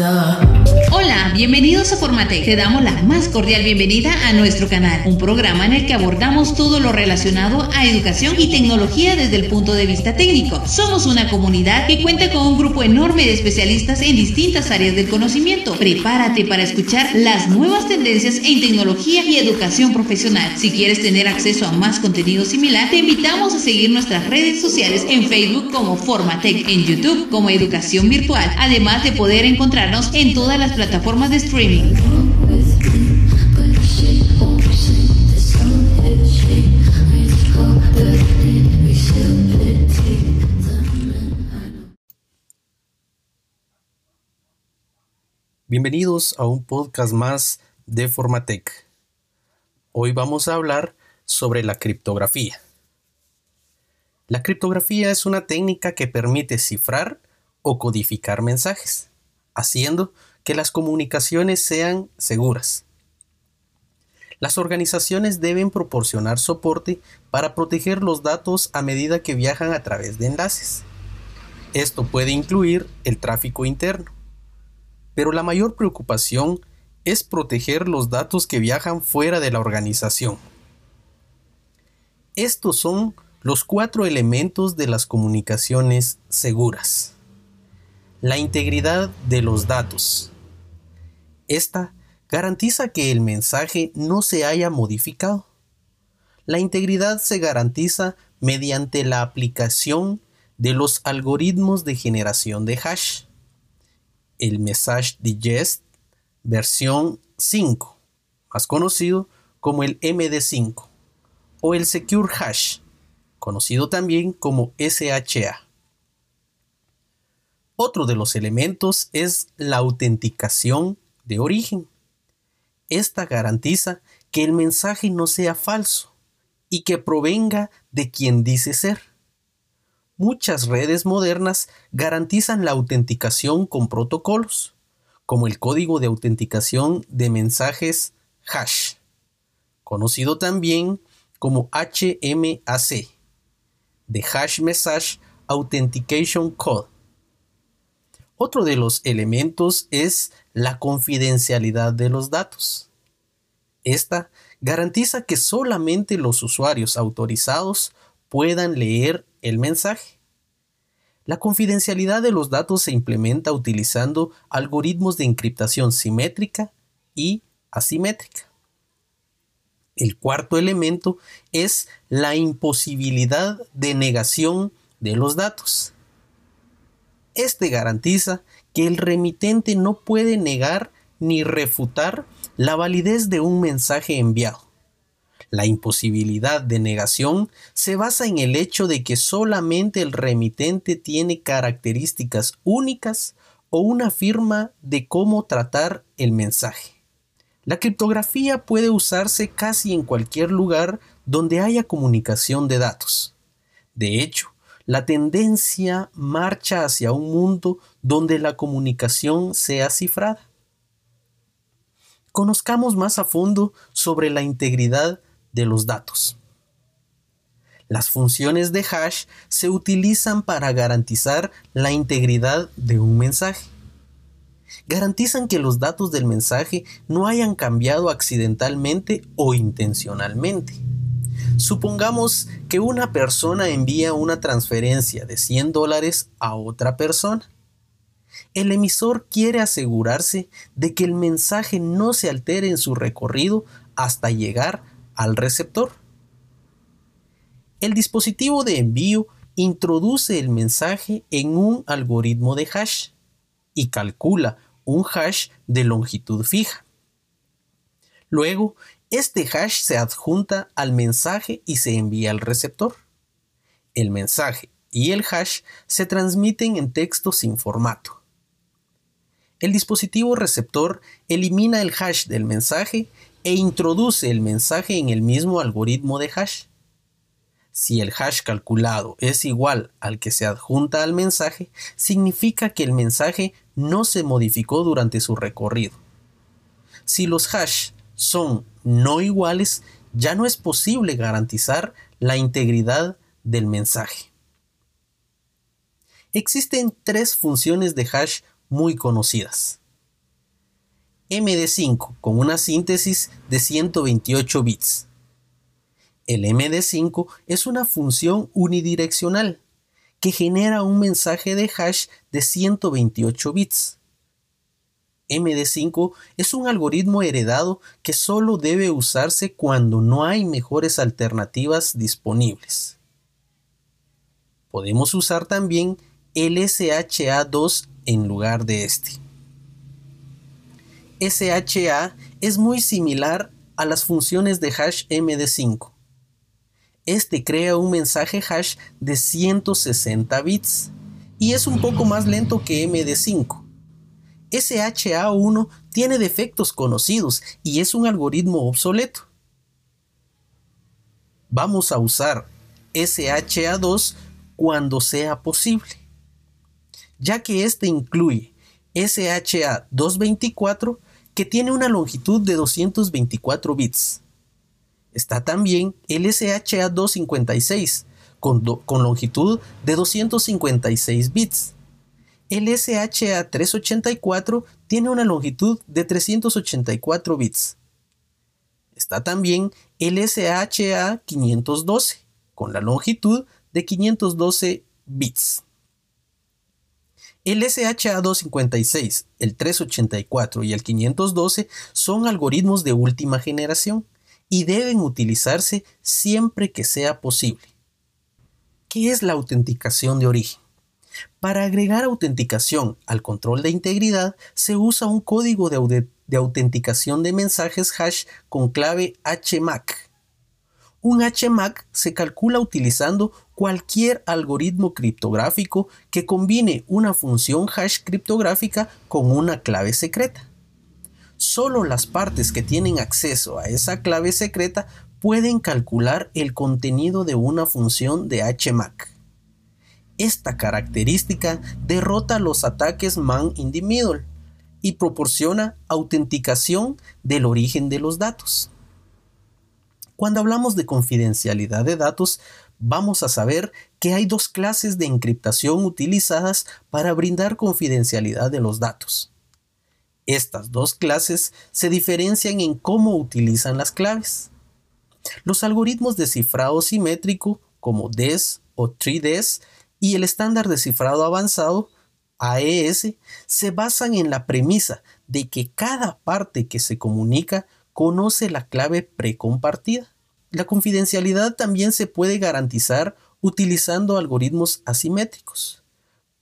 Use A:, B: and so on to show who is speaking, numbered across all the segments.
A: Duh. Bienvenidos a Formatec. Te damos la más cordial bienvenida a nuestro canal, un programa en el que abordamos todo lo relacionado a educación y tecnología desde el punto de vista técnico. Somos una comunidad que cuenta con un grupo enorme de especialistas en distintas áreas del conocimiento. Prepárate para escuchar las nuevas tendencias en tecnología y educación profesional. Si quieres tener acceso a más contenido similar, te invitamos a seguir nuestras redes sociales en Facebook como Formatec, en YouTube como Educación Virtual, además de poder encontrar en todas las plataformas de streaming.
B: Bienvenidos a un podcast más de Formatec. Hoy vamos a hablar sobre la criptografía. La criptografía es una técnica que permite cifrar o codificar mensajes haciendo que las comunicaciones sean seguras. Las organizaciones deben proporcionar soporte para proteger los datos a medida que viajan a través de enlaces. Esto puede incluir el tráfico interno. Pero la mayor preocupación es proteger los datos que viajan fuera de la organización. Estos son los cuatro elementos de las comunicaciones seguras. La integridad de los datos. Esta garantiza que el mensaje no se haya modificado. La integridad se garantiza mediante la aplicación de los algoritmos de generación de hash. El Message Digest versión 5, más conocido como el MD5, o el Secure Hash, conocido también como SHA. Otro de los elementos es la autenticación de origen. Esta garantiza que el mensaje no sea falso y que provenga de quien dice ser. Muchas redes modernas garantizan la autenticación con protocolos, como el código de autenticación de mensajes hash, conocido también como HMAC, de Hash Message Authentication Code otro de los elementos es la confidencialidad de los datos. Esta garantiza que solamente los usuarios autorizados puedan leer el mensaje. La confidencialidad de los datos se implementa utilizando algoritmos de encriptación simétrica y asimétrica. El cuarto elemento es la imposibilidad de negación de los datos. Este garantiza que el remitente no puede negar ni refutar la validez de un mensaje enviado. La imposibilidad de negación se basa en el hecho de que solamente el remitente tiene características únicas o una firma de cómo tratar el mensaje. La criptografía puede usarse casi en cualquier lugar donde haya comunicación de datos. De hecho, la tendencia marcha hacia un mundo donde la comunicación sea cifrada. Conozcamos más a fondo sobre la integridad de los datos. Las funciones de hash se utilizan para garantizar la integridad de un mensaje. Garantizan que los datos del mensaje no hayan cambiado accidentalmente o intencionalmente. Supongamos que una persona envía una transferencia de 100 dólares a otra persona. El emisor quiere asegurarse de que el mensaje no se altere en su recorrido hasta llegar al receptor. El dispositivo de envío introduce el mensaje en un algoritmo de hash y calcula un hash de longitud fija. Luego, este hash se adjunta al mensaje y se envía al receptor. El mensaje y el hash se transmiten en texto sin formato. El dispositivo receptor elimina el hash del mensaje e introduce el mensaje en el mismo algoritmo de hash. Si el hash calculado es igual al que se adjunta al mensaje, significa que el mensaje no se modificó durante su recorrido. Si los hash son no iguales, ya no es posible garantizar la integridad del mensaje. Existen tres funciones de hash muy conocidas. MD5 con una síntesis de 128 bits. El MD5 es una función unidireccional que genera un mensaje de hash de 128 bits. MD5 es un algoritmo heredado que solo debe usarse cuando no hay mejores alternativas disponibles. Podemos usar también el SHA2 en lugar de este. SHA es muy similar a las funciones de hash MD5. Este crea un mensaje hash de 160 bits y es un poco más lento que MD5 SHA1 tiene defectos conocidos y es un algoritmo obsoleto. Vamos a usar SHA2 cuando sea posible, ya que este incluye SHA224 que tiene una longitud de 224 bits. Está también el SHA256 con, longitud de 256 bits el SHA-384 tiene una longitud de 384 bits. Está también el SHA-512 con la longitud de 512 bits. El SHA-256, el 384 y el 512 son algoritmos de última generación y deben utilizarse siempre que sea posible. ¿Qué es la autenticación de origen? Para agregar autenticación al control de integridad se usa un código de, autenticación de mensajes hash con clave HMAC. Un HMAC se calcula utilizando cualquier algoritmo criptográfico que combine una función hash criptográfica con una clave secreta. Solo las partes que tienen acceso a esa clave secreta pueden calcular el contenido de una función de HMAC. Esta característica derrota los ataques man in the middle y proporciona autenticación del origen de los datos. Cuando hablamos de confidencialidad de datos, vamos a saber que hay dos clases de encriptación utilizadas para brindar confidencialidad de los datos. Estas dos clases se diferencian en cómo utilizan las claves. Los algoritmos de cifrado simétrico como DES o 3DES y el estándar de cifrado avanzado, AES, se basan en la premisa de que cada parte que se comunica conoce la clave precompartida. La confidencialidad también se puede garantizar utilizando algoritmos asimétricos,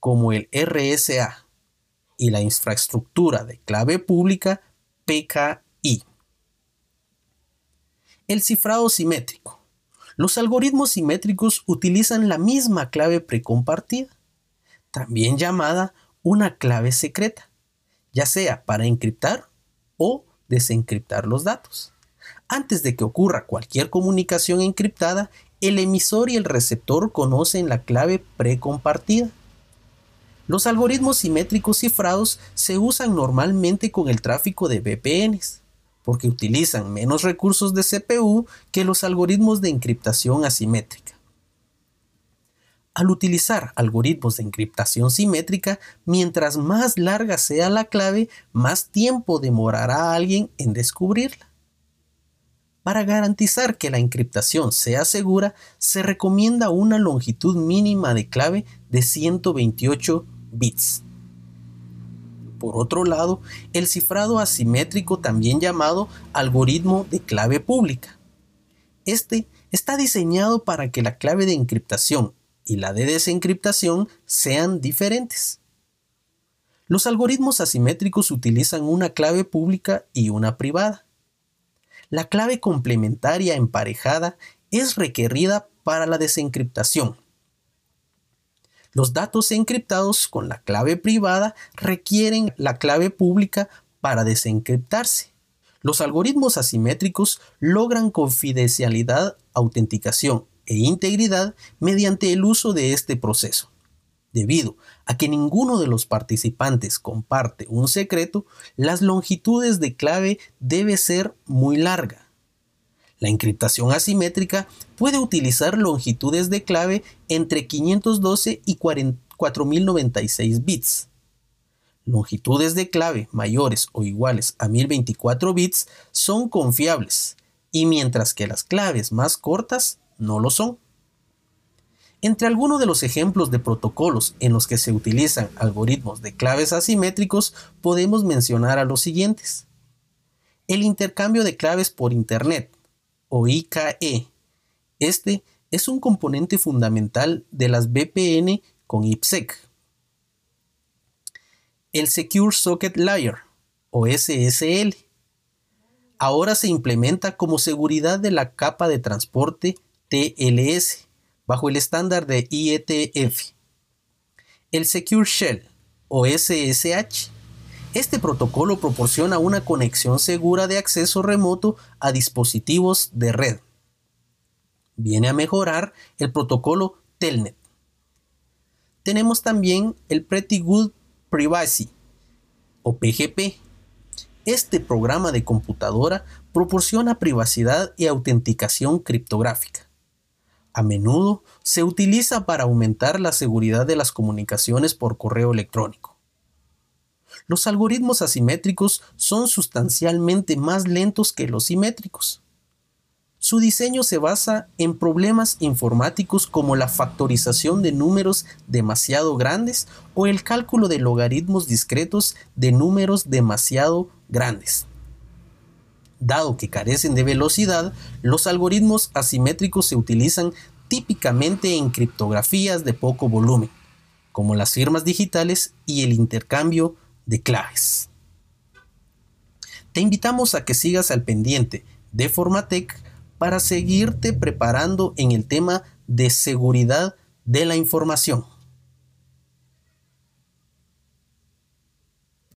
B: como el RSA y la infraestructura de clave pública PKI. El cifrado simétrico los algoritmos simétricos utilizan la misma clave precompartida, también llamada una clave secreta, ya sea para encriptar o desencriptar los datos. Antes de que ocurra cualquier comunicación encriptada, el emisor y el receptor conocen la clave precompartida. Los algoritmos simétricos cifrados se usan normalmente con el tráfico de VPNs porque utilizan menos recursos de CPU que los algoritmos de encriptación asimétrica. Al utilizar algoritmos de encriptación simétrica, mientras más larga sea la clave, más tiempo demorará alguien en descubrirla. Para garantizar que la encriptación sea segura, se recomienda una longitud mínima de clave de 128 bits. Por otro lado, el cifrado asimétrico, también llamado algoritmo de clave pública. Este está diseñado para que la clave de encriptación y la de desencriptación sean diferentes. Los algoritmos asimétricos utilizan una clave pública y una privada. La clave complementaria emparejada es requerida para la desencriptación los datos encriptados con la clave privada requieren la clave pública para desencriptarse. Los algoritmos asimétricos logran confidencialidad, autenticación e integridad mediante el uso de este proceso. Debido a que ninguno de los participantes comparte un secreto, las longitudes de clave debe ser muy larga. La encriptación asimétrica puede utilizar longitudes de clave entre 512 y 4096 bits. longitudes de clave mayores o iguales a 1024 bits son confiables, y mientras que las claves más cortas no lo son. Entre algunos de los ejemplos de protocolos en los que se utilizan algoritmos de claves asimétricos podemos mencionar a los siguientes. El intercambio de claves por Internet, o IKE. Este es un componente fundamental de las VPN con IPsec el Secure Socket Layer o SSL. Ahora se implementa como seguridad de la capa de transporte TLS bajo el estándar de IETF. El Secure Shell o SSH. Este protocolo proporciona una conexión segura de acceso remoto a dispositivos de red. Viene a mejorar el protocolo Telnet. Tenemos también el Pretty Good Privacy o PGP. Este programa de computadora proporciona privacidad y autenticación criptográfica. A menudo se utiliza para aumentar la seguridad de las comunicaciones por correo electrónico. Los algoritmos asimétricos son sustancialmente más lentos que los simétricos. Su diseño se basa en problemas informáticos como la factorización de números demasiado grandes o el cálculo de logaritmos discretos de números demasiado grandes. Dado que carecen de velocidad, los algoritmos asimétricos se utilizan típicamente en criptografías de poco volumen, como las firmas digitales y el intercambio de claves. Te invitamos a que sigas al pendiente de Formatec para seguirte preparando en el tema de seguridad de la información.